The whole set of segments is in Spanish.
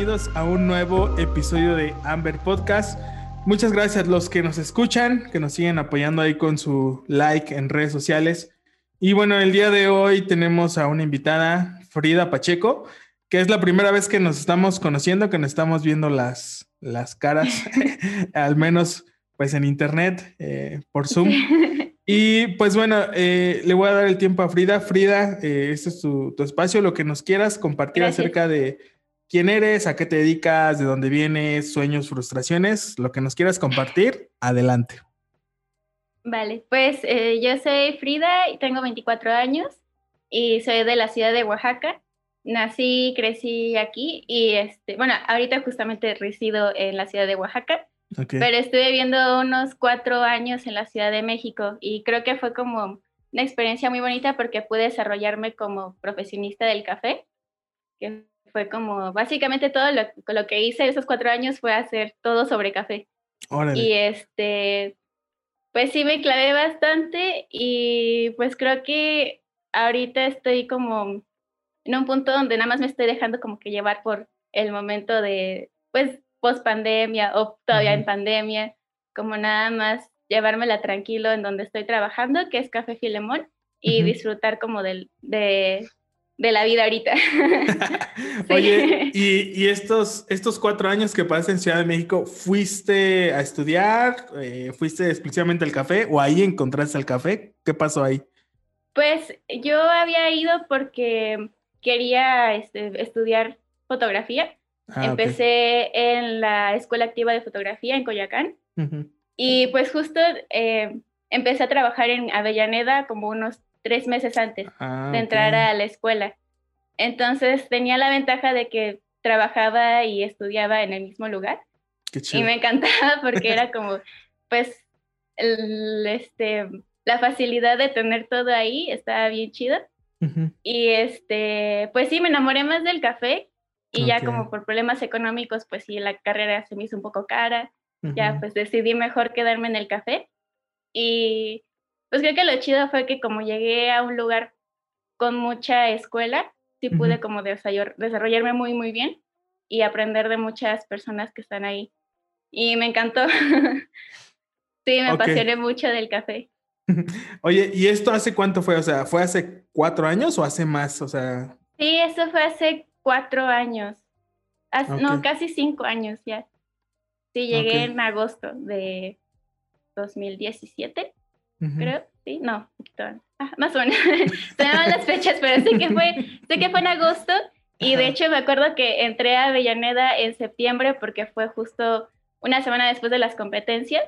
bienvenidos a un nuevo episodio de Amber Podcast. Muchas gracias a los que nos escuchan, que nos siguen apoyando ahí con su like en redes sociales. Y bueno, el día de hoy tenemos a una invitada, Frida Pacheco, que es la primera vez que nos estamos conociendo, que nos estamos viendo las, las caras, al menos pues en internet, eh, por Zoom. Y pues bueno, eh, le voy a dar el tiempo a Frida. Frida, eh, este es tu, espacio, lo que nos quieras compartir acerca de quién eres, a qué te dedicas, de dónde vienes, sueños, frustraciones, lo que nos quieras compartir, adelante. Vale, pues eh, yo soy Frida y tengo 24 años y soy de la ciudad de Oaxaca. Nací, crecí aquí y este, bueno, ahorita justamente resido en la ciudad de Oaxaca pero estuve viviendo unos cuatro años en la Ciudad de México y creo que fue como una experiencia muy bonita porque pude desarrollarme como profesionista del café, que fue como básicamente todo lo, lo que hice esos cuatro años fue hacer todo sobre café. Y este, pues sí me clavé bastante y pues creo que ahorita estoy como en un punto donde nada más me estoy dejando como que llevar por el momento de, pues post pandemia o todavía en pandemia, como nada más llevármela tranquilo en donde estoy trabajando, que es Café Filemón, y disfrutar como del, de, de, la vida ahorita. Oye, ¿y, y, estos, estos cuatro años que pasas en Ciudad de México, ¿fuiste a estudiar? Eh, ¿Fuiste exclusivamente al café o ahí encontraste el café? ¿Qué pasó ahí? Pues yo había ido porque quería este, estudiar fotografía Ah, Empecé en la Escuela Activa de Fotografía en Coyacán y pues justo eh, empecé a trabajar en Avellaneda como unos tres meses antes ah, de entrar a la escuela. Entonces tenía la ventaja de que trabajaba y estudiaba en el mismo lugar. y me encantaba porque era como, pues, este, la facilidad de tener todo ahí estaba bien chida. Y este, pues sí, me enamoré más del café y ya como por problemas económicos, pues sí, la carrera se me hizo un poco cara. Ya pues decidí mejor quedarme en el café. Y pues creo que lo chido fue que como llegué a un lugar con mucha escuela, sí pude como desarrollarme muy, muy bien y aprender de muchas personas que están ahí. Y me encantó. sí, me apasioné mucho del café. Oye, ¿y esto hace cuánto fue? O sea, ¿fue hace cuatro años o hace más? O sea... Sí, eso fue hace cuatro años. No, casi cinco años ya. Sí, llegué en agosto de 2017, creo. Sí, no, ah, más o menos. Se llaman las fechas, pero sé que, fue, sé que fue en agosto. Y de hecho me acuerdo que entré a Avellaneda en septiembre porque fue justo una semana después de las competencias.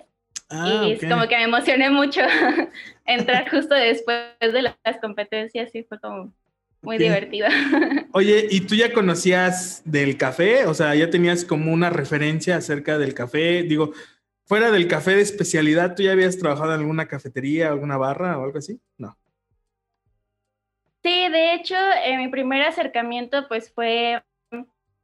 Ah, y es como que me emocioné mucho entrar justo después de las competencias y fue como muy divertida. Oye, ¿y tú ya conocías del café? O sea, ya tenías como una referencia acerca del café. Digo, fuera del café de especialidad, ¿tú ya habías trabajado en alguna cafetería, alguna barra o algo así? No. Sí, de hecho, eh, mi primer acercamiento pues fue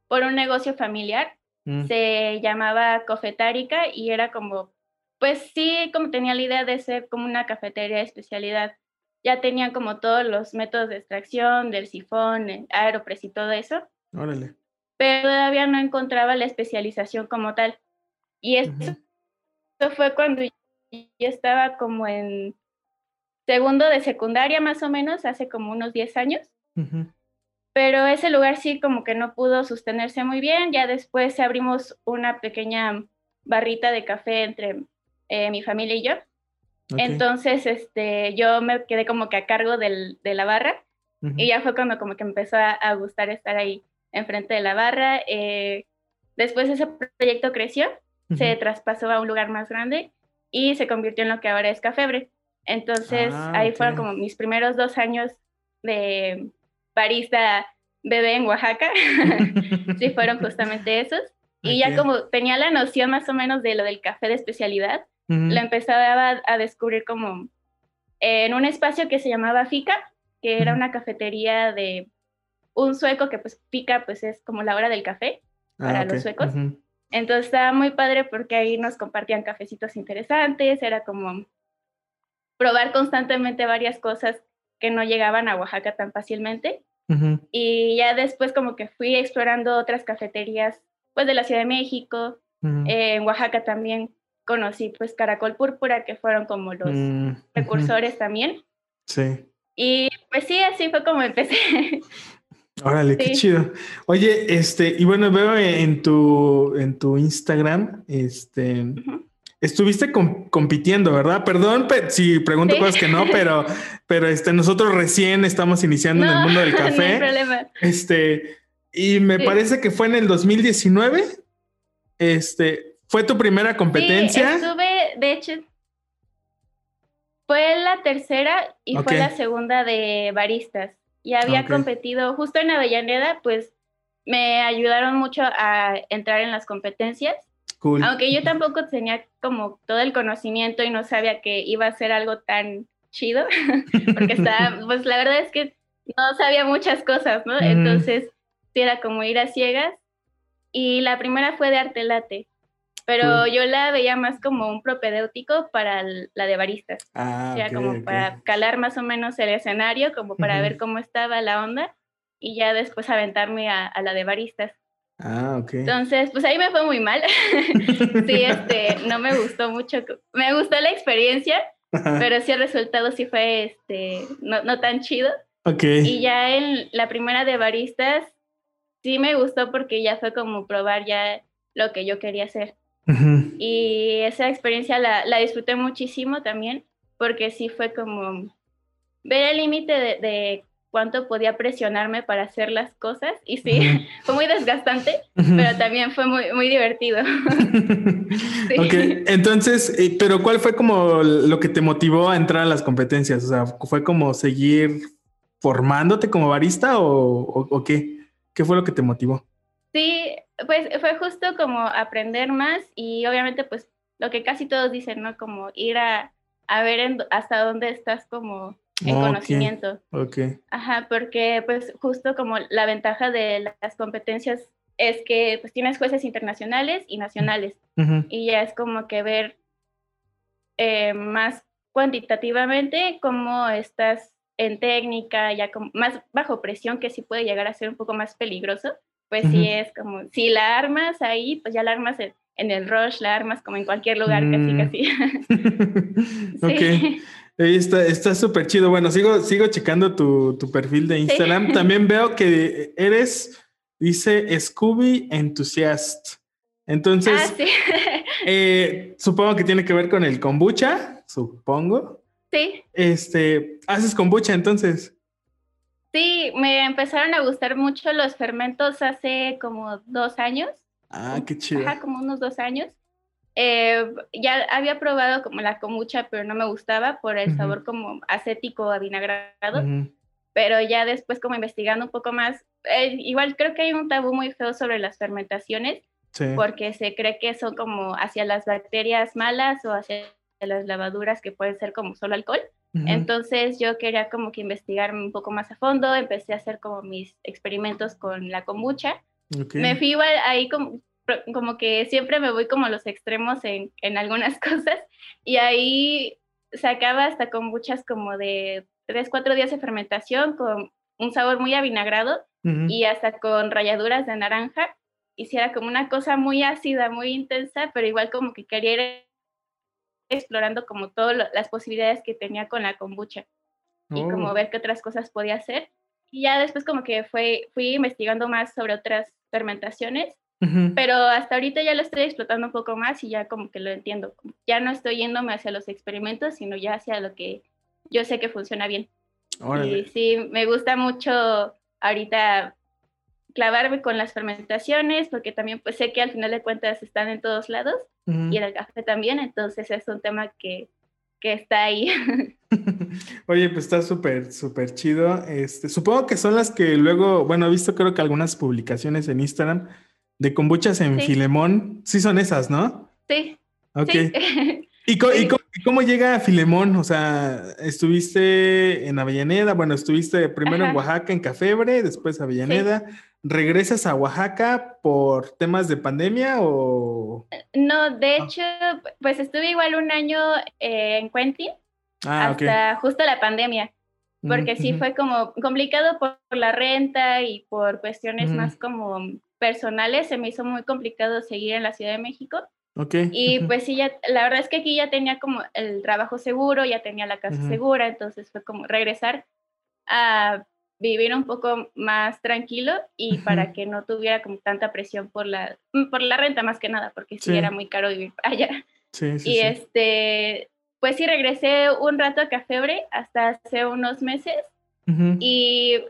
por un negocio familiar. Mm. Se llamaba Cofetárica y era como, pues sí, como tenía la idea de ser como una cafetería de especialidad ya tenía como todos los métodos de extracción del sifón, el aeropress y todo eso. Órale. Pero todavía no encontraba la especialización como tal. Y eso, fue cuando yo estaba como en segundo de secundaria más o menos, hace como unos 10 años. Pero ese lugar sí como que no pudo sostenerse muy bien. Ya después abrimos una pequeña barrita de café entre eh, mi familia y yo. Entonces, este, yo me quedé como que a cargo del, de la barra y ya fue cuando como que empezó a, gustar estar ahí enfrente de la barra. Eh, después ese proyecto creció, se traspasó a un lugar más grande y se convirtió en lo que ahora es Cafebre. Entonces, ah, ahí fueron como mis primeros dos años de barista bebé en Oaxaca. sí, fueron justamente esos. Y ya como tenía la noción más o menos de lo del café de especialidad, lo empezaba a, descubrir como en un espacio que se llamaba Fica, que era una cafetería de un sueco que pues Fica pues es como la hora del café ah, para los suecos. Entonces estaba muy padre porque ahí nos compartían cafecitos interesantes, era como probar constantemente varias cosas que no llegaban a Oaxaca tan fácilmente. Y ya después como que fui explorando otras cafeterías, pues de la Ciudad de México, en Oaxaca también conocí pues Caracol Púrpura, que fueron como los mm, precursores también. Sí. Y pues sí, así fue como empecé. Órale, qué chido. Oye, este, y bueno, veo en tu, en tu Instagram, este, estuviste compitiendo, ¿verdad? Perdón si pregunto cosas que no, pero, pero este, nosotros recién estamos iniciando en el mundo del café. No hay problema. Este, y me parece que fue en el 2019. Este, ¿fue tu primera competencia? Sí, estuve, de hecho, fue la tercera y fue la segunda de baristas. Y había competido justo en Avellaneda, pues me ayudaron mucho a entrar en las competencias. Aunque yo tampoco tenía como todo el conocimiento y no sabía que iba a ser algo tan chido, porque estaba, pues la verdad es que no sabía muchas cosas, ¿no? Entonces, sí era como ir a ciegas. Y la primera fue de arte late, pero yo la veía más como un propedéutico para la de baristas. Ah, o sea, como para calar más o menos el escenario, como para ver cómo estaba la onda y ya después aventarme a, la de baristas. Ah, ok. Entonces, pues ahí me fue muy mal. sí, este, no me gustó mucho. Me gustó la experiencia, pero sí el resultado sí fue, este, no, no tan chido. Ok. Y ya en la primera de baristas, sí me gustó porque ya fue como probar ya lo que yo quería hacer. Y esa experiencia la, la, disfruté muchísimo también, porque sí fue como ver el límite de, cuánto podía presionarme para hacer las cosas. Y sí, fue muy desgastante, pero también fue muy, muy divertido. Ok, entonces, pero ¿cuál fue como lo que te motivó a entrar a las competencias? O sea, ¿fue como seguir formándote como barista o, o qué? ¿Qué fue lo que te motivó? Sí, pues fue justo como aprender más y obviamente pues lo que casi todos dicen, ¿no? Como ir a, a ver hasta dónde estás como en conocimiento. Ok. Ajá, porque pues justo como la ventaja de las competencias es que pues tienes jueces internacionales y nacionales y ya es como que ver eh, más cuantitativamente cómo estás en técnica, ya como más bajo presión, que sí puede llegar a ser un poco más peligroso pues sí es como, si la armas ahí, pues ya la armas en, el rush, la armas como en cualquier lugar, casi, mm. casi. ok. Está súper chido. Bueno, sigo, sigo checando tu, perfil de Instagram. También veo que eres, dice Scooby Enthusiast. Entonces, ah, eh, supongo que tiene que ver con el kombucha, supongo. Sí. Este, ¿haces kombucha entonces? Sí, me empezaron a gustar mucho los fermentos hace como dos años. Ah, qué chido. Ajá, como unos dos años. Eh, ya había probado como la kombucha, pero no me gustaba por el sabor como acético, avinagrado. Pero ya después como investigando un poco más, eh, igual creo que hay un tabú muy feo sobre las fermentaciones, porque se cree que son como hacia las bacterias malas o hacia las lavaduras que pueden ser como solo alcohol. Entonces yo quería como que investigar un poco más a fondo, empecé a hacer como mis experimentos con la kombucha. Me fui igual ahí como, como que siempre me voy como a los extremos en, en algunas cosas y ahí sacaba hasta kombuchas como de 3, 4 días de fermentación con un sabor muy avinagrado y hasta con rayaduras de naranja. Hiciera como una cosa muy ácida, muy intensa, pero igual como que quería ir explorando como todas las posibilidades que tenía con la kombucha y como oh. ver qué otras cosas podía hacer. Y ya después como que fue, fui investigando más sobre otras fermentaciones, pero hasta ahorita ya lo estoy explotando un poco más y ya como que lo entiendo. Ya no estoy yéndome hacia los experimentos, sino ya hacia lo que yo sé que funciona bien. Y sí, me gusta mucho ahorita clavarme con las fermentaciones, porque también pues sé que al final de cuentas están en todos lados y en el café también, entonces es un tema que, que está ahí. Oye, pues está súper, súper chido. Este, supongo que son las que luego, bueno, he visto creo que algunas publicaciones en Instagram de kombuchas en Filemón, sí son esas, ¿no? Sí. Ok. ¿Y, cómo, llega Filemón? O sea, estuviste en Avellaneda, bueno, estuviste primero en Oaxaca, en Cafebre, después Avellaneda. ¿Regresas a Oaxaca por temas de pandemia o...? No, de ah. hecho, pues estuve igual un año eh, en Quentin ah, hasta justo la pandemia. porque sí fue como complicado por, la renta y por cuestiones más como personales, se me hizo muy complicado seguir en la Ciudad de México. Okay. Y pues sí, ya, la verdad es que aquí ya tenía como el trabajo seguro, ya tenía la casa segura, entonces fue como regresar a vivir un poco más tranquilo y para que no tuviera como tanta presión por la, por la renta más que nada, porque sí, era muy caro vivir allá. Sí, sí, y este, pues sí, regresé un rato a Cafebre hasta hace unos meses y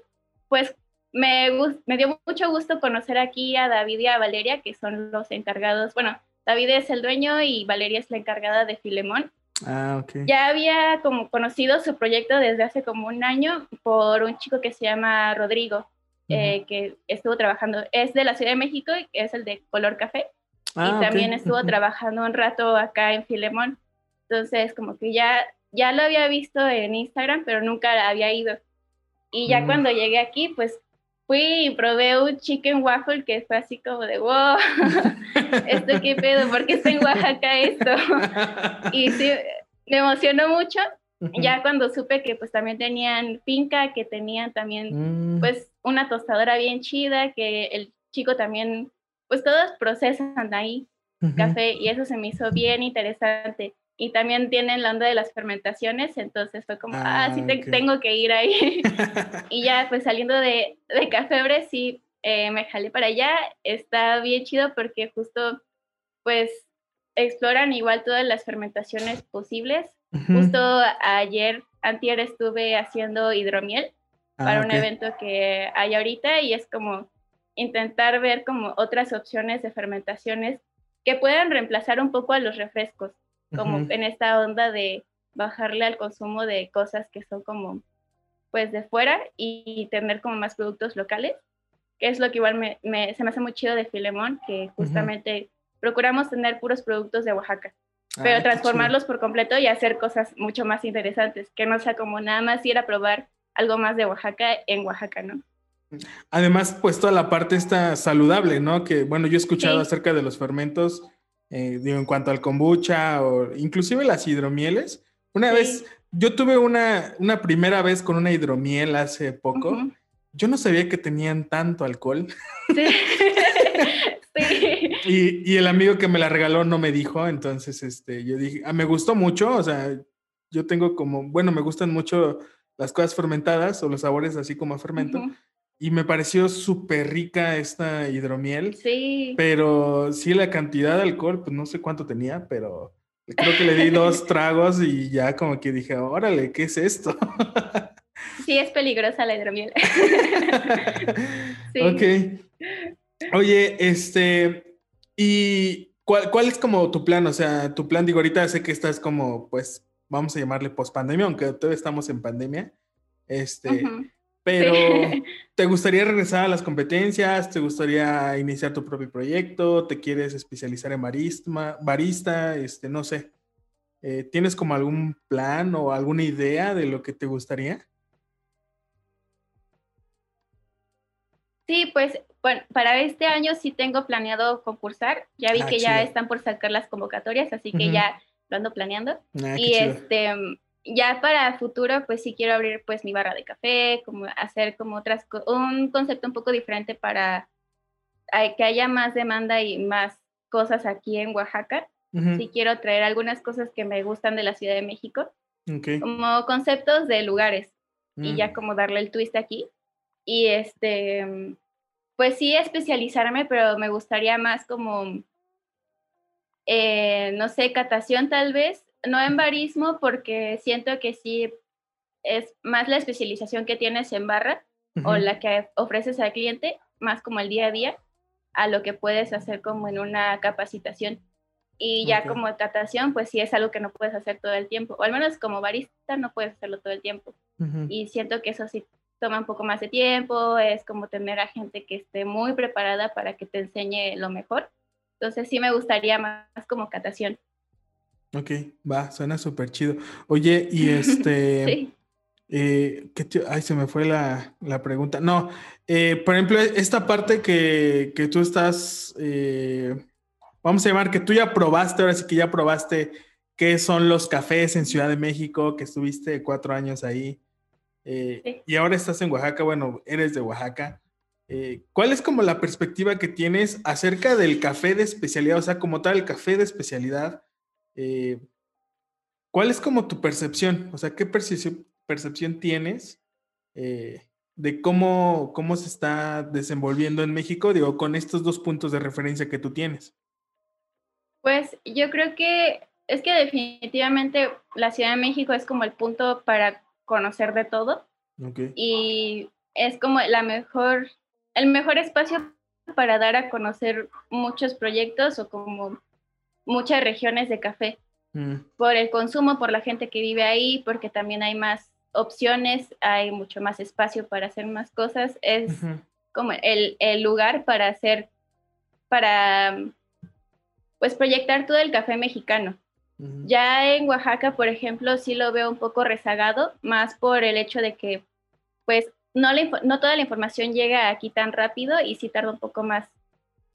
pues me, me dio mucho gusto conocer aquí a David y a Valeria, que son los encargados, bueno, David es el dueño y Valeria es la encargada de Filemón. Ah, ok. Ya había como conocido su proyecto desde hace como un año por un chico que se llama Rodrigo, eh, que estuvo trabajando, es de la Ciudad de México, es el de color café, y ah, también estuvo trabajando un rato acá en Filemón. Entonces, como que ya, ya lo había visto en Instagram, pero nunca había ido. Y ya mm. cuando llegué aquí, pues fui y probé un chicken waffle que fue así como de, wow, esto qué pedo, ¿por qué está en Oaxaca esto? y sí, me emocionó mucho. Ya cuando supe que pues también tenían finca, que tenían también mm. pues una tostadora bien chida, que el chico también, pues todos procesan ahí café y eso se me hizo bien interesante y también tienen la onda de las fermentaciones, entonces fue como, ah, sí, ah, tengo que ir ahí. y ya, pues saliendo de, de Cafebre, sí, eh, me jalé para allá, está bien chido porque justo, pues, exploran igual todas las fermentaciones posibles. Justo ayer, antier estuve haciendo hidromiel ah, para un evento que hay ahorita y es como intentar ver como otras opciones de fermentaciones que puedan reemplazar un poco a los refrescos como en esta onda de bajarle al consumo de cosas que son como pues de fuera y tener como más productos locales, que es lo que igual me, se me hace muy chido de Filemón, que justamente procuramos tener puros productos de Oaxaca, ah, pero transformarlos por completo y hacer cosas mucho más interesantes, que no sea como nada más ir a probar algo más de Oaxaca en Oaxaca, ¿no? Además, pues toda la parte está saludable, ¿no? Que bueno, yo he escuchado acerca de los fermentos eh, digo, en cuanto al kombucha o inclusive las hidromieles. Una vez, yo tuve una, una primera vez con una hidromiel hace poco. Yo no sabía que tenían tanto alcohol. Sí. sí. Y, y, el amigo que me la regaló no me dijo, entonces este, yo dije, ah, me gustó mucho, o sea, yo tengo como, bueno, me gustan mucho las cosas fermentadas o los sabores así como a fermento. Y me pareció súper rica esta hidromiel. Sí. Pero sí, la cantidad de alcohol, pues no sé cuánto tenía, pero creo que le di dos tragos y ya como que dije, órale, ¿qué es esto? Sí, es peligrosa la hidromiel. sí. Ok. Oye, este, ¿y cuál, cuál, es como tu plan? O sea, tu plan, digo, ahorita sé que estás como, pues, vamos a llamarle post pandemia, aunque todavía estamos en pandemia. Este, pero, ¿te gustaría regresar a las competencias? ¿Te gustaría iniciar tu propio proyecto? ¿Te quieres especializar en barista? barista este, no sé. Eh, ¿Tienes como algún plan o alguna idea de lo que te gustaría? Sí, pues bueno, para este año sí tengo planeado concursar. Ya vi ah, que ya están por sacar las convocatorias, así que ya lo ando planeando. Ah, y este ya para futuro, pues sí quiero abrir pues mi barra de café, como hacer como otras, un concepto un poco diferente para que haya más demanda y más cosas aquí en Oaxaca. Sí quiero traer algunas cosas que me gustan de la Ciudad de México, como conceptos de lugares y ya mm. como darle el twist aquí. Y este, pues sí especializarme, pero me gustaría más como, eh, no sé, catación tal vez, no en barismo porque siento que sí es más la especialización que tienes en barra o la que ofreces al cliente, más como el día a día, a lo que puedes hacer como en una capacitación. Y ya como catación, pues sí es algo que no puedes hacer todo el tiempo, o al menos como barista no puedes hacerlo todo el tiempo. Y siento que eso sí toma un poco más de tiempo, es como tener a gente que esté muy preparada para que te enseñe lo mejor. Entonces sí me gustaría más como catación. Ok, va, suena súper chido. Oye, y este... sí. Eh, ay, se me fue la, pregunta. No, eh, por ejemplo, esta parte que, tú estás, eh, vamos a llamar que tú ya probaste, ahora sí que ya probaste qué son los cafés en Ciudad de México, que estuviste cuatro años ahí. Eh, y ahora estás en Oaxaca, bueno, eres de Oaxaca. ¿Cuál es como la perspectiva que tienes acerca del café de especialidad? O sea, como tal, el café de especialidad. Eh, ¿Cuál es como tu percepción? O sea, ¿qué percepción, percepción tienes de cómo, cómo se está desenvolviendo en México, digo, con estos dos puntos de referencia que tú tienes? Pues yo creo que es que definitivamente la Ciudad de México es como el punto para conocer de todo. Y es como la mejor, el mejor espacio para dar a conocer muchos proyectos o como muchas regiones de café. Mm. Por el consumo, por la gente que vive ahí, porque también hay más opciones, hay mucho más espacio para hacer más cosas. Es como el, el, lugar para hacer, para pues proyectar todo el café mexicano. Ya en Oaxaca, por ejemplo, sí lo veo un poco rezagado, más por el hecho de que, pues, no, no toda la información llega aquí tan rápido y sí tarda un poco más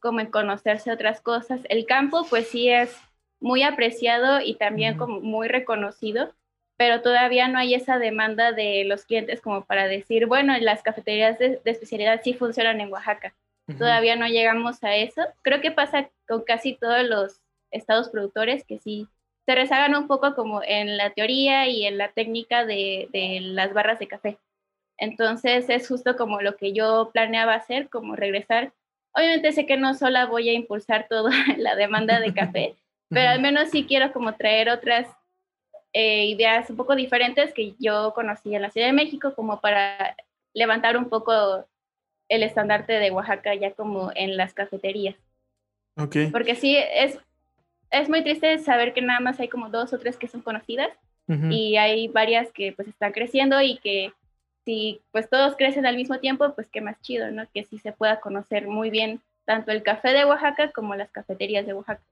como en conocerse otras cosas. El campo, pues sí es muy apreciado y también como muy reconocido, pero todavía no hay esa demanda de los clientes como para decir, bueno, las cafeterías de, especialidad sí funcionan en Oaxaca. Todavía no llegamos a eso. Creo que pasa con casi todos los estados productores que sí se rezagan un poco como en la teoría y en la técnica de, de, las barras de café. Entonces es justo como lo que yo planeaba hacer, como regresar. Obviamente sé que no solo voy a impulsar toda la demanda de café, pero al menos sí quiero como traer otras eh, ideas un poco diferentes que yo conocí en la Ciudad de México, como para levantar un poco el estandarte de Oaxaca ya como en las cafeterías. Okay. Porque sí, es, es muy triste saber que nada más hay como dos o tres que son conocidas y hay varias que pues están creciendo y que si pues todos crecen al mismo tiempo, pues qué más chido, ¿no? Que sí se pueda conocer muy bien tanto el café de Oaxaca como las cafeterías de Oaxaca.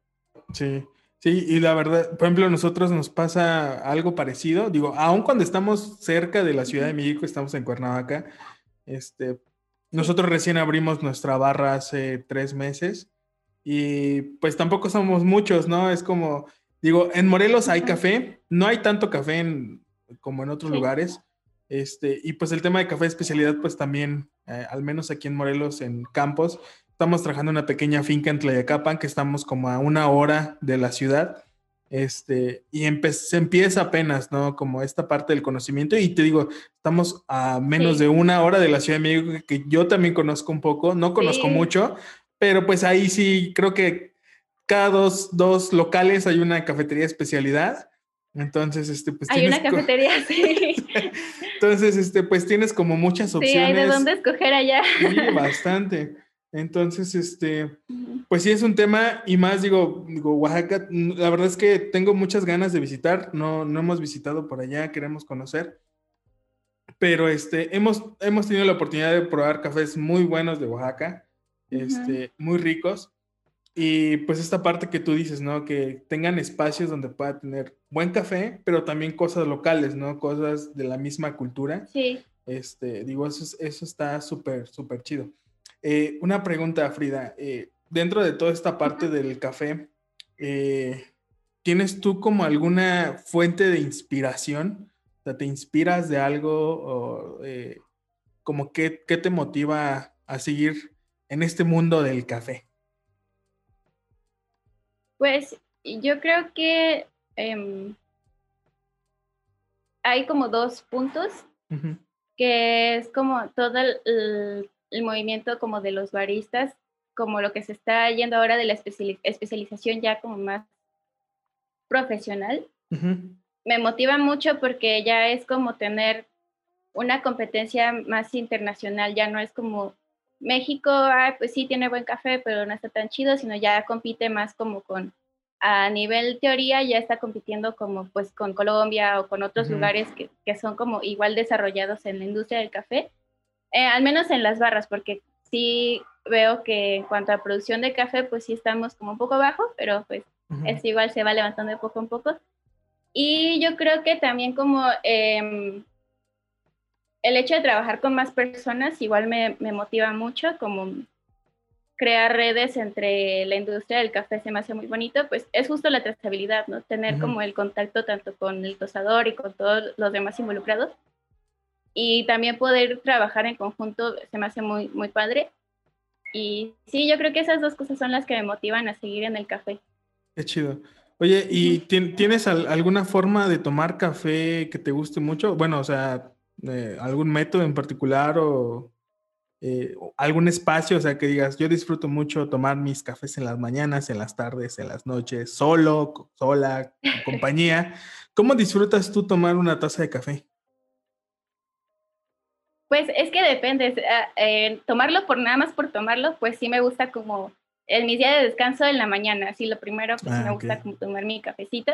Sí, sí, y la verdad, por ejemplo, a nosotros nos pasa algo parecido, digo, aun cuando estamos cerca de la Ciudad de México, estamos en Cuernavaca, este, nosotros recién abrimos nuestra barra hace tres meses y pues tampoco somos muchos, ¿no? Es como, digo, en Morelos hay café, no hay tanto café en, como en otros lugares. Este, y pues el tema de café de especialidad, pues también, eh, al menos aquí en Morelos, en Campos, estamos trabajando en una pequeña finca en Tlayacapan, que estamos como a una hora de la ciudad. Este, y se empieza apenas, ¿no? Como esta parte del conocimiento. Y te digo, estamos a menos de una hora de la Ciudad de México, que yo también conozco un poco, no conozco mucho, pero pues ahí sí creo que cada dos, dos locales hay una cafetería de especialidad. Entonces, este, pues. Hay una cafetería, sí. Entonces, este, pues tienes como muchas opciones. Sí, hay de dónde escoger allá. Sí, bastante. Entonces, este, pues sí es un tema y más digo, digo, Oaxaca, la verdad es que tengo muchas ganas de visitar, no, no hemos visitado por allá, queremos conocer, pero este, hemos, hemos tenido la oportunidad de probar cafés muy buenos de Oaxaca este, muy ricos. Y pues esta parte que tú dices, ¿no? Que tengan espacios donde pueda tener buen café, pero también cosas locales, ¿no? Cosas de la misma cultura. Sí. Este, digo, eso, eso está súper, súper chido. Eh, una pregunta, Frida. Eh, dentro de toda esta parte del café, eh, ¿tienes tú como alguna fuente de inspiración? O sea, ¿te inspiras de algo? O, como qué, qué te motiva a seguir en este mundo del café? Pues yo creo que em, hay como dos puntos, que es como todo el, movimiento como de los baristas, como lo que se está yendo ahora de la especialización ya como más profesional. Me motiva mucho porque ya es como tener una competencia más internacional, ya no es como México, pues sí tiene buen café, pero no está tan chido, sino ya compite más como con, a nivel teoría, ya está compitiendo como pues con Colombia o con otros lugares que, que, son como igual desarrollados en la industria del café, eh, al menos en las barras, porque sí veo que en cuanto a producción de café, pues sí estamos como un poco bajo, pero pues es igual, se va levantando de poco a poco. Y yo creo que también como... Eh, el hecho de trabajar con más personas igual me, motiva mucho, como crear redes entre la industria del café se me hace muy bonito, pues es justo la trazabilidad, ¿no? Tener como el contacto tanto con el tosador y con todos los demás involucrados. y también poder trabajar en conjunto se me hace muy, muy padre. Y sí, yo creo que esas dos cosas son las que me motivan a seguir en el café. Qué chido. Oye, ¿y tienes alguna forma de tomar café que te guste mucho? Bueno, o sea, eh, algún método en particular eh, o algún espacio, o sea, que digas, yo disfruto mucho tomar mis cafés en las mañanas, en las tardes, en las noches, solo, sola, en compañía. ¿Cómo disfrutas tú tomar una taza de café? Pues es que depende, eh, tomarlo por nada más por tomarlo, pues sí me gusta como en mis días de descanso en la mañana, así lo primero, pues me ah, gusta como tomar mi cafecito,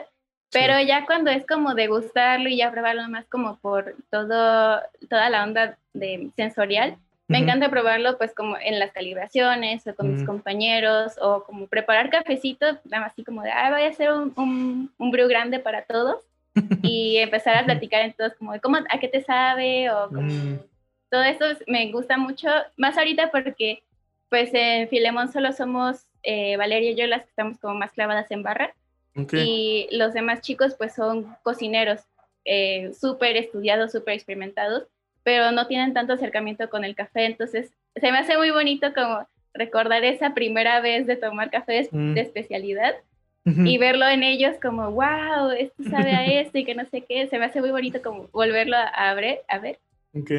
pero ya cuando es como degustarlo y ya probarlo más como por todo, toda la onda de sensorial, me encanta probarlo pues como en las calibraciones o con mis compañeros o como preparar cafecito, así como de, ah, voy a hacer un, un, un brew grande para todos y empezar a platicar en todos como de cómo, a qué te sabe o como... Mm. todo esto me gusta mucho, más ahorita porque pues en Filemón solo somos eh, Valeria y yo las que estamos como más clavadas en barra. Y los demás chicos pues son cocineros, eh, súper estudiados, súper experimentados, pero no tienen tanto acercamiento con el café. Entonces se me hace muy bonito como recordar esa primera vez de tomar café de, mm. especialidad y verlo en ellos como, wow, esto sabe a esto y que no sé qué. Se me hace muy bonito como volverlo a, ver, a ver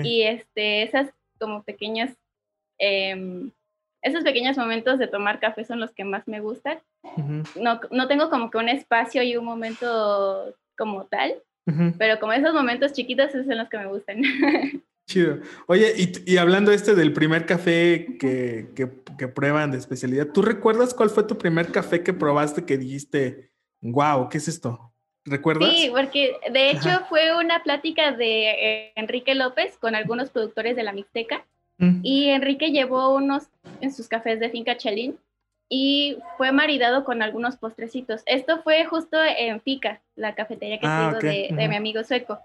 y este, esas como pequeñas, em, esos pequeños momentos de tomar café son los que más me gustan. no, no tengo como que un espacio y un momento como tal, pero como esos momentos chiquitos esos son los que me gustan. Chido. Oye, y, y, hablando este del primer café que, que, que, prueban de especialidad, ¿tú recuerdas cuál fue tu primer café que probaste que dijiste, wow, ¿qué es esto? ¿Recuerdas? Sí, porque de hecho fue una plática de eh, Enrique López con algunos productores de la Mixteca mm. y Enrique llevó unos en sus cafés de finca Chalín y fue maridado con algunos postrecitos. Esto fue justo en Fica, la cafetería que ah, de, de mi amigo sueco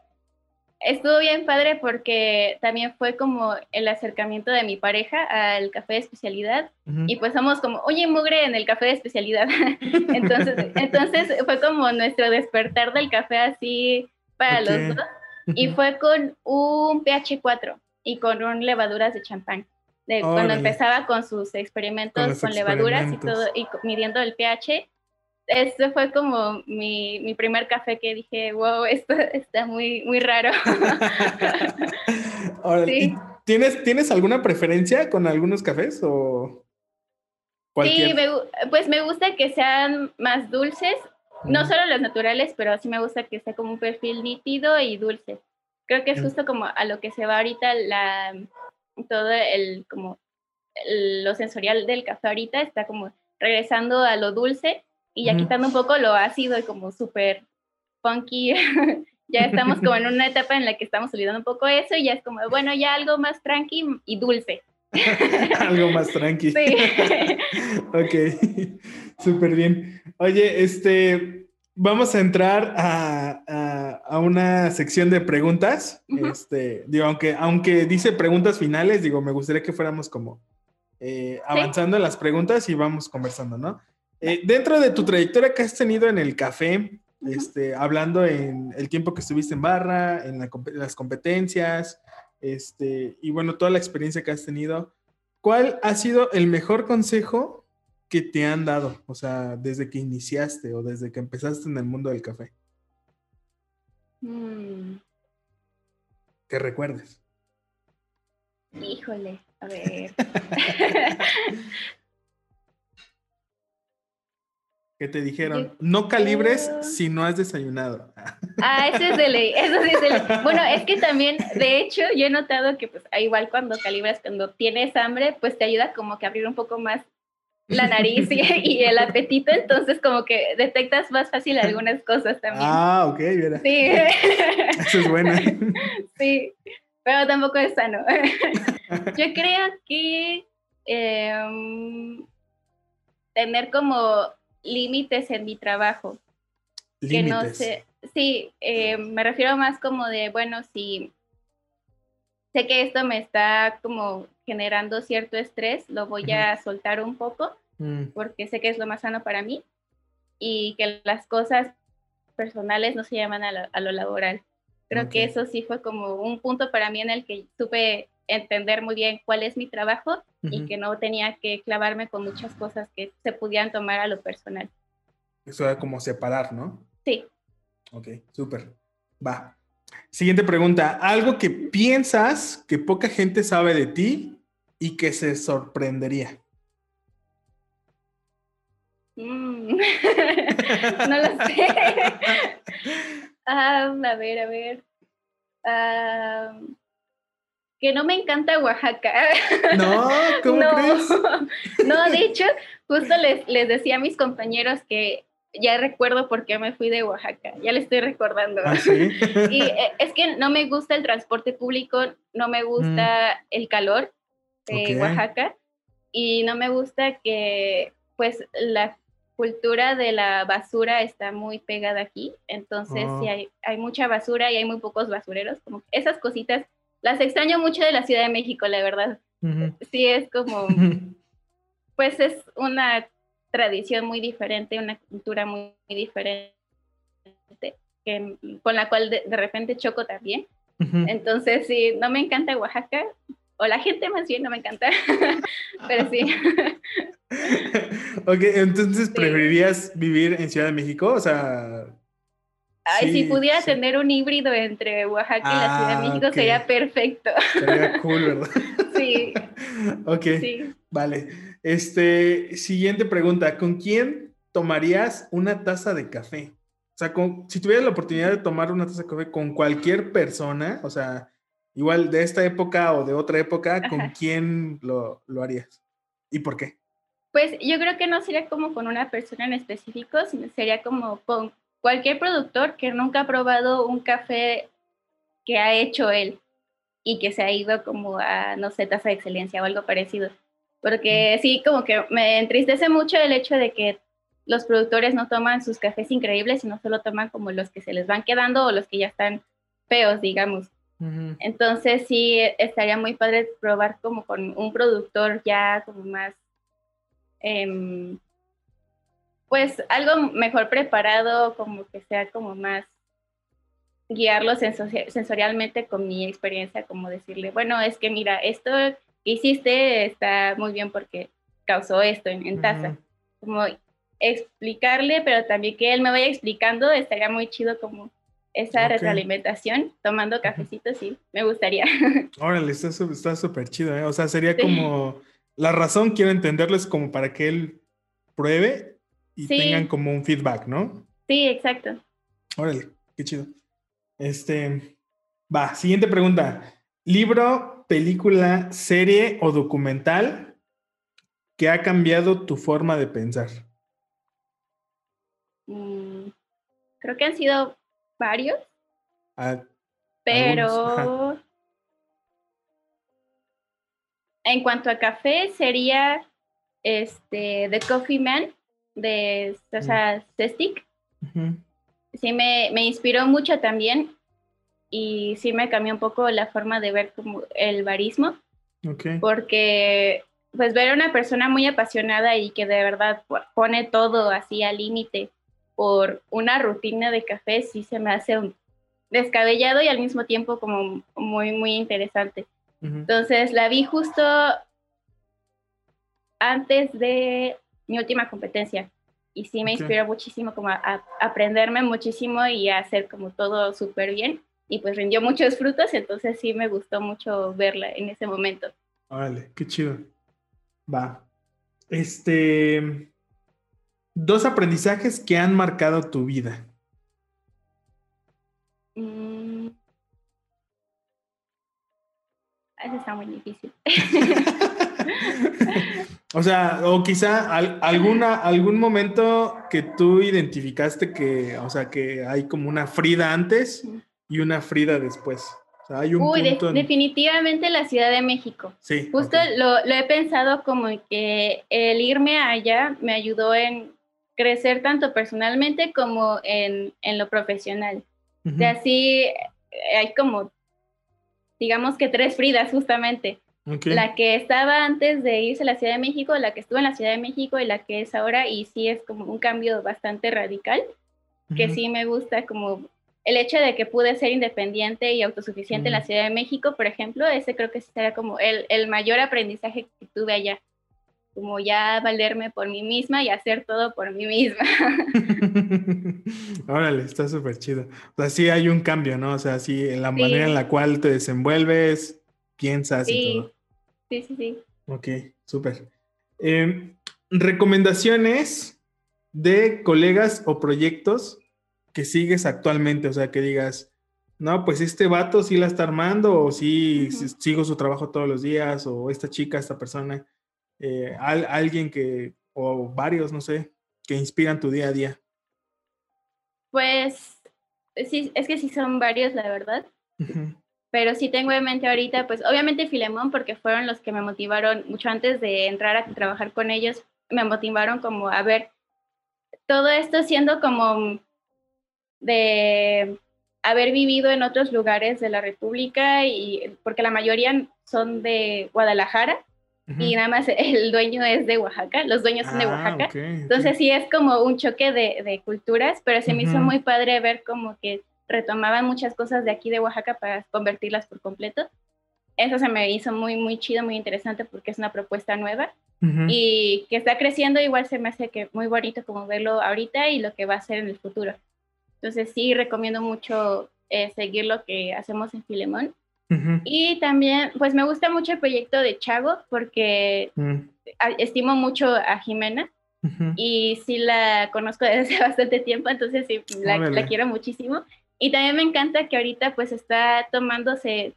estuvo bien padre porque también fue como el acercamiento de mi pareja al café de especialidad y pues somos como, oye, mugre en el café de especialidad. entonces, entonces fue como nuestro despertar del café así para los dos y fue con un pH 4 y con un levaduras de champán. De cuando empezaba con sus experimentos con, levaduras y todo y midiendo el pH este fue como mi, mi, primer café que dije, wow, esto está muy, muy raro. ¿tienes, ¿Tienes alguna preferencia con algunos cafés o Sí, pues me gusta que sean más dulces, no solo los naturales, pero sí me gusta que sea como un perfil nítido y dulce. Creo que es justo como a lo que se va ahorita la, todo el, como lo sensorial del café ahorita, está como regresando a lo dulce y ya quitando un poco lo ácido y como súper funky, ya estamos como en una etapa en la que estamos olvidando un poco eso y ya es como, bueno, ya algo más tranqui y dulce. algo más tranqui. Sí. ok, súper bien. Oye, este, vamos a entrar a, a, una sección de preguntas. Este, digo, aunque, aunque dice preguntas finales, digo, me gustaría que fuéramos como eh, avanzando en las preguntas y vamos conversando, ¿no? Eh, dentro de tu trayectoria que has tenido en el café, este, hablando en el tiempo que estuviste en barra, en las competencias, este, y bueno, toda la experiencia que has tenido, ¿cuál ha sido el mejor consejo que te han dado? O sea, desde que iniciaste o desde que empezaste en el mundo del café. Mm. Que recuerdes. Híjole, a ver. que te dijeron, no calibres si no has desayunado. Ah, eso es de ley, eso es de ley. Bueno, es que también, de hecho, yo he notado que pues igual cuando calibras, cuando tienes hambre, pues te ayuda como que a abrir un poco más la nariz y, el apetito, entonces como que detectas más fácil algunas cosas también. Ah, ok, mira. Sí. Eso es bueno. Sí, pero tampoco es sano. Yo creo que em, tener como límites en mi trabajo. Que no sé, sí, eh, me refiero más como de, bueno, si sé que esto me está como generando cierto estrés, lo voy a soltar un poco, mm. porque sé que es lo más sano para mí y que las cosas personales no se llaman a lo, laboral. Creo que eso sí fue como un punto para mí en el que supe entender muy bien cuál es mi trabajo y que no tenía que clavarme con muchas cosas que se pudieran tomar a lo personal. Eso era como separar, ¿no? Sí. Ok, súper. Va. Siguiente pregunta. Algo que piensas que poca gente sabe de ti y que se sorprendería. Mm. no lo sé. A ver, a ver. Que no me encanta Oaxaca. No, ¿cómo crees? No, de hecho, justo les, les decía a mis compañeros que ya recuerdo por qué me fui de Oaxaca, ya le estoy recordando. ¿Ah, sí? y eh, es que no me gusta el transporte público, no me gusta mm. el calor de Oaxaca y no me gusta que pues la cultura de la basura está muy pegada aquí, entonces sí oh. hay, hay mucha basura y hay muy pocos basureros, como esas cositas las extraño mucho de la Ciudad de México, la verdad. Sí, es como, pues es una tradición muy diferente, una cultura muy, diferente, que, con la cual de, repente choco también. Entonces, sí, no me encanta Oaxaca, o la gente más bien no me encanta, pero sí. ok, entonces, ¿preferirías vivir en Ciudad de México? O sea, Ay, si pudiera tener un híbrido entre Oaxaca y la Ciudad de ah, México sería perfecto. Sería cool, ¿verdad? sí. ok. Sí. Vale. Este, siguiente pregunta. ¿Con quién tomarías una taza de café? O sea, si tuvieras la oportunidad de tomar una taza de café con cualquier persona, o sea, igual de esta época o de otra época, ¿con quién lo, lo harías? ¿Y por qué? Pues yo creo que no sería como con una persona en específico, sino sería como con cualquier productor que nunca ha probado un café que ha hecho él y que se ha ido como a, no sé, tasa de excelencia o algo parecido. Porque sí, como que me entristece mucho el hecho de que los productores no toman sus cafés increíbles, sino solo toman como los que se les van quedando o los que ya están feos, digamos. Entonces sí, estaría muy padre probar como con un productor ya como más eh, pues algo mejor preparado, como que sea como más guiarlo sensorialmente con mi experiencia, como decirle, bueno, es que mira, esto que hiciste está muy bien porque causó esto en, taza. Como explicarle, pero también que él me vaya explicando, estaría muy chido como esa retroalimentación, tomando cafecitos, sí, me gustaría. Órale, está súper chido, ¿eh? O sea, sería como, la razón quiero entenderlo es como para que él pruebe y tengan como un feedback, ¿no? Sí, exacto. Órale, qué chido. Este, va, siguiente pregunta. ¿Libro, película, serie o documental que ha cambiado tu forma de pensar? Mm, creo que han sido varios. Ah, pero en cuanto a café, sería este The Coffee Man de Sasha Sestic. Sí, me, me, inspiró mucho también y sí me cambió un poco la forma de ver como el barismo. Porque pues ver a una persona muy apasionada y que de verdad pone todo así al límite por una rutina de café sí se me hace un descabellado y al mismo tiempo como muy, muy interesante. Entonces la vi justo antes de mi última competencia. Y sí me inspiró muchísimo como a, aprenderme muchísimo y a hacer como todo súper bien. Y pues rindió muchos frutos, entonces sí me gustó mucho verla en ese momento. Vale, qué chido. Va. Este. Dos aprendizajes que han marcado tu vida. Mm. Eso está muy difícil. O sea, o quizá alguna, algún momento que tú identificaste que, o sea, que hay como una Frida antes y una Frida después. O sea, hay un Uy, definitivamente la Ciudad de México. Sí. Justo lo, he pensado como que el irme allá me ayudó en crecer tanto personalmente como en, lo profesional. O sea, sí, hay como, digamos que tres Fridas justamente. La que estaba antes de irse a la Ciudad de México, la que estuvo en la Ciudad de México y la que es ahora, y sí es como un cambio bastante radical, que sí me gusta como el hecho de que pude ser independiente y autosuficiente en la Ciudad de México, por ejemplo, ese creo que será como el, el mayor aprendizaje que tuve allá como ya valerme por mí misma y hacer todo por mí misma. Órale, está súper chido. O sea, sí hay un cambio, ¿no? O sea, sí, en la manera en la cual te desenvuelves, piensas y todo. Sí, sí, sí. Ok, súper. Em, recomendaciones de colegas o proyectos que sigues actualmente, o sea, que digas, no, pues este vato sí la está armando, o sí sigo su trabajo todos los días, o esta chica, esta persona eh, alguien que, o varios, no sé, que inspiran tu día a día? Pues sí, es que sí son varios, la verdad. Pero sí tengo en mente ahorita, pues obviamente Filemón, porque fueron los que me motivaron mucho antes de entrar a trabajar con ellos, me motivaron como a ver todo esto siendo como de haber vivido en otros lugares de la República y porque la mayoría son de Guadalajara y nada más el dueño es de Oaxaca, los dueños son de ah, Oaxaca. Entonces sí es como un choque de, de culturas, pero se me hizo muy padre ver como que retomaban muchas cosas de aquí de Oaxaca para convertirlas por completo. Eso se me hizo muy, muy chido, muy interesante porque es una propuesta nueva y que está creciendo, igual se me hace que muy bonito como verlo ahorita y lo que va a ser en el futuro. Entonces sí recomiendo mucho eh, seguir lo que hacemos en Filemón y también, pues me gusta mucho el proyecto de Chago porque mm. estimo mucho a Jimena y sí la conozco desde hace bastante tiempo, entonces sí, la, quiero muchísimo. Y también me encanta que ahorita pues está tomándose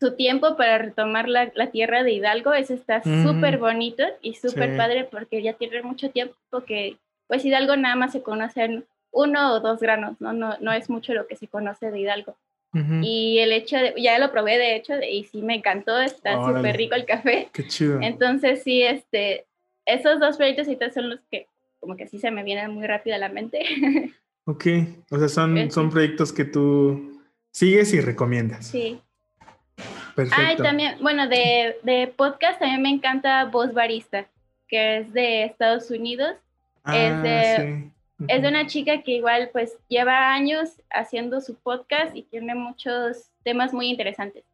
su tiempo para retomar la, tierra de Hidalgo, eso está súper bonito y súper padre porque ya tiene mucho tiempo que pues Hidalgo nada más se conocen uno o dos granos, ¿no? No, no es mucho lo que se conoce de Hidalgo. Y el hecho de, ya lo probé de hecho, y sí me encantó, está súper rico el café. Qué chido. Entonces sí, este, esos dos proyectos son los que como que sí se me vienen muy rápido a la mente. Ok, o sea, son, son proyectos que tú sigues y recomiendas. Sí. Perfecto. Ah, y también, bueno, de, de podcast también me encanta Voz Barista, que es de Estados Unidos. Ah, es de es de una chica que igual pues lleva años haciendo su podcast y tiene muchos temas muy interesantes.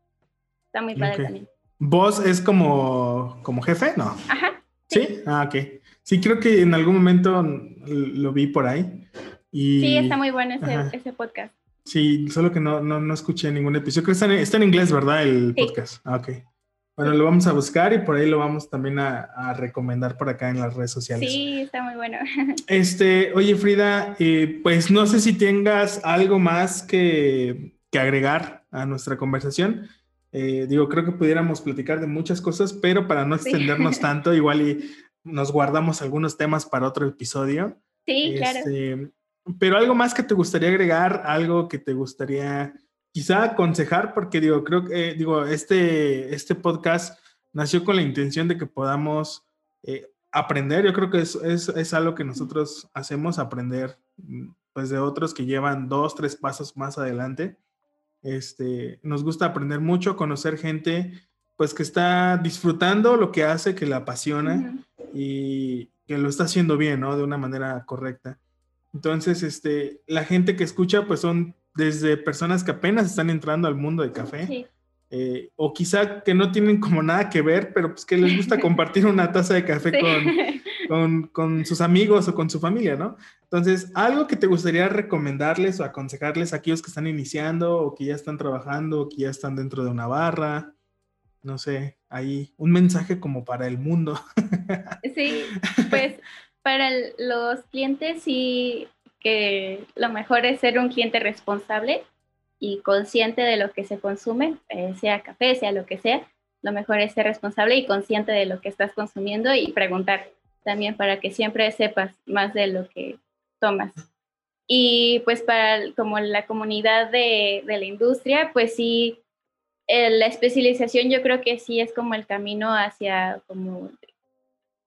Está muy padre también. ¿Vos es como, como jefe? No. Ajá. ¿Sí? Ah, ok. Sí, creo que en algún momento lo vi por ahí. Y... Sí, está muy bueno ese, ese podcast. Sí, solo que no, no, no escuché ningún episodio. Creo que está en, está en inglés, ¿verdad? El podcast. Ah, ok. Bueno, lo vamos a buscar y por ahí lo vamos también a, recomendar por acá en las redes sociales. Sí, está muy bueno. Este, oye Frida, eh, pues no sé si tengas algo más que, agregar a nuestra conversación. Eh, digo, creo que pudiéramos platicar de muchas cosas, pero para no extendernos tanto, igual y nos guardamos algunos temas para otro episodio. Sí, claro. Este, pero algo más que te gustaría agregar, algo que te gustaría quizá aconsejar, porque digo, creo que, eh, digo, este, este podcast nació con la intención de que podamos eh, aprender. Yo creo que es, es, es, algo que nosotros hacemos, aprender mm, pues de otros que llevan dos, tres pasos más adelante. Este, nos gusta aprender mucho, conocer gente pues que está disfrutando lo que hace, que la apasiona y que lo está haciendo bien, ¿no? De una manera correcta. Entonces, este, la gente que escucha, pues son desde personas que apenas están entrando al mundo del café. Eh, o quizá que no tienen como nada que ver, pero pues que les gusta compartir una taza de café con, con, sus amigos o con su familia, ¿no? Entonces, algo que te gustaría recomendarles o aconsejarles a aquellos que están iniciando o que ya están trabajando o que ya están dentro de una barra, no sé, ahí un mensaje como para el mundo. Sí, pues para los clientes sí que lo mejor es ser un cliente responsable y consciente de lo que se consume, eh, sea café, sea lo que sea. Lo mejor es ser responsable y consciente de lo que estás consumiendo y preguntar también para que siempre sepas más de lo que tomas. Y pues para como la comunidad de, de la industria, pues sí, la especialización yo creo que sí es como el camino hacia como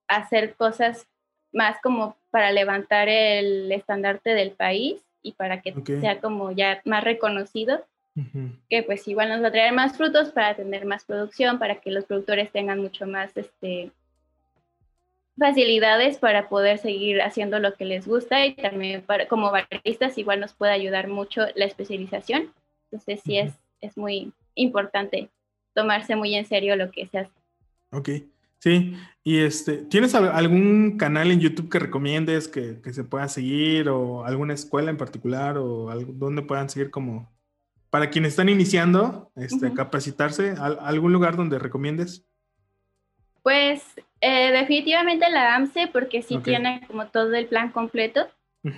hacer cosas más como para levantar el estandarte del país y para que sea como ya más reconocido, que pues igual nos va a traer más frutos para tener más producción, para que los productores tengan mucho más, este, facilidades para poder seguir haciendo lo que les gusta y también para, como baristas igual nos puede ayudar mucho la especialización. Entonces sí es, es muy importante tomarse muy en serio lo que se hace. Ok, sí. Y este, ¿tienes algún canal en YouTube que recomiendes que, se pueda seguir o alguna escuela en particular o algo, donde puedan seguir como para quienes están iniciando este, capacitarse? ¿Algún lugar donde recomiendes? Pues eh, definitivamente la AMSE porque sí tiene como todo el plan completo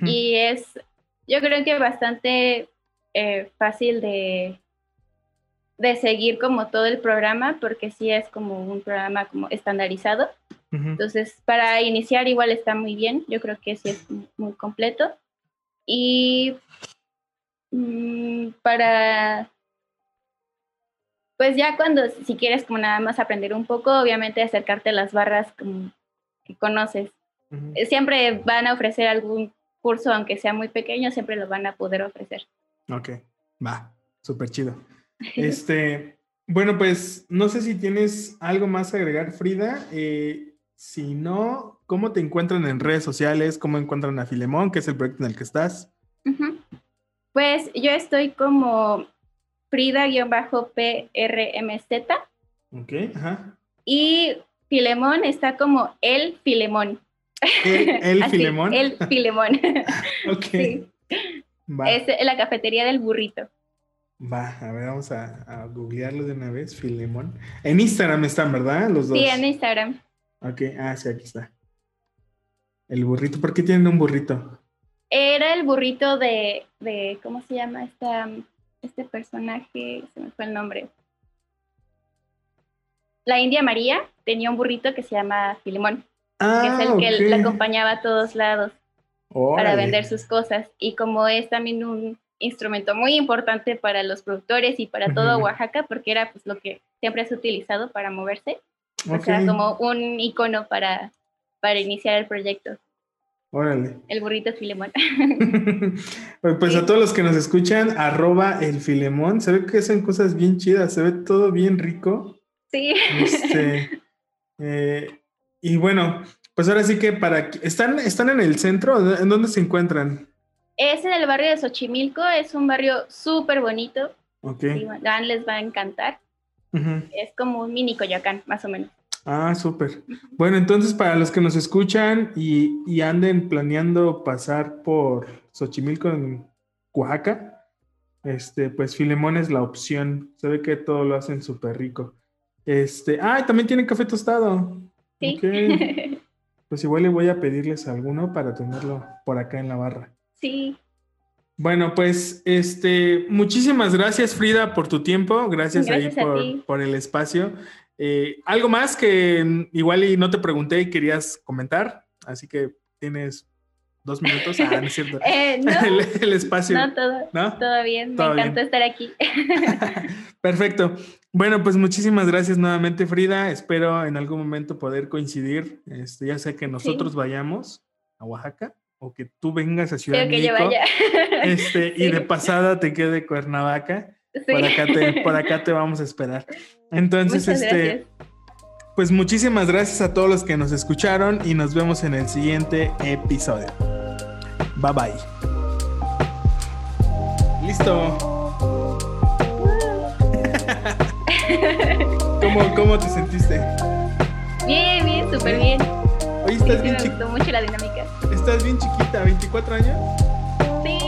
y es, yo creo que bastante eh, fácil de, de seguir como todo el programa porque sí es como un programa como estandarizado. Entonces, para iniciar igual está muy bien, yo creo que sí es muy completo. Y mm, para pues ya cuando, si quieres como nada más aprender un poco, obviamente acercarte a las barras como que conoces. Eh, siempre van a ofrecer algún curso, aunque sea muy pequeño, siempre lo van a poder ofrecer. Ok, va, súper chido. Este, bueno, pues no sé si tienes algo más a agregar, Frida. Eh, si no, ¿cómo te encuentran en redes sociales? ¿Cómo encuentran a Filemón, que es el proyecto en el que estás? Pues yo estoy como Frida-PRMZ. Ok, ajá. Y Filemón está como el Filemón. ¿El, Filemón? El Filemón. ok. Es la cafetería del burrito. Va, a ver, vamos a, a, googlearlo de una vez, Filemón. En Instagram están, ¿verdad? Los dos. Sí, en Instagram. Ok, ah, sí, aquí está. El burrito, ¿por qué tienen un burrito? Era el burrito de, de ¿cómo se llama esta? este personaje, se me fue el nombre. La India María tenía un burrito que se llama Filemón, que es el ah, que la acompañaba a todos lados para vender sus cosas. Y como es también un instrumento muy importante para los productores y para todo Oaxaca, porque era pues lo que siempre has utilizado para moverse, o sea, como un icono para, para iniciar el proyecto. Órale. El burrito Filemón. pues a todos los que nos escuchan, arroba el Filemón. Se ve que hacen cosas bien chidas, se ve todo bien rico. Sí. Este, eh, y bueno, pues ahora sí que para... ¿Están, ¿Están en el centro? ¿En dónde se encuentran? Es en el barrio de Xochimilco, es un barrio súper bonito. Ok. Dan les va a encantar. Es como un mini Coyoacán, más o menos. Ah, súper. Bueno, entonces para los que nos escuchan y, anden planeando pasar por Xochimilco en Oaxaca, este, pues Filemón es la opción. Se ve que todo lo hacen súper rico. Este, ah, también tienen café tostado. Sí. Pues igual le voy a pedirles alguno para tenerlo por acá en la barra. Sí. Bueno, pues este, muchísimas gracias Frida por tu tiempo, gracias, ahí por, por, el espacio. Eh, algo más que igual y no te pregunté y querías comentar, así que tienes dos minutos. Ah, no es cierto. Eh, el, espacio. No todo, todo bien. Me encantó estar aquí. Perfecto. Bueno, pues muchísimas gracias nuevamente, Frida. Espero en algún momento poder coincidir. Este, ya sea que nosotros vayamos a Oaxaca o que tú vengas a Ciudad de México. Este, y de pasada te quede Cuernavaca. Por, acá te, por acá te vamos a esperar. Entonces, este, pues muchísimas gracias a todos los que nos escucharon y nos vemos en el siguiente episodio. Bye bye. Listo. ¿Cómo, ¿Cómo, te sentiste? Bien, bien, súper bien. Hoy estás bien chiquita. Me gustó mucho la dinámica. ¿Estás bien chiquita? ¿24 años? Sí.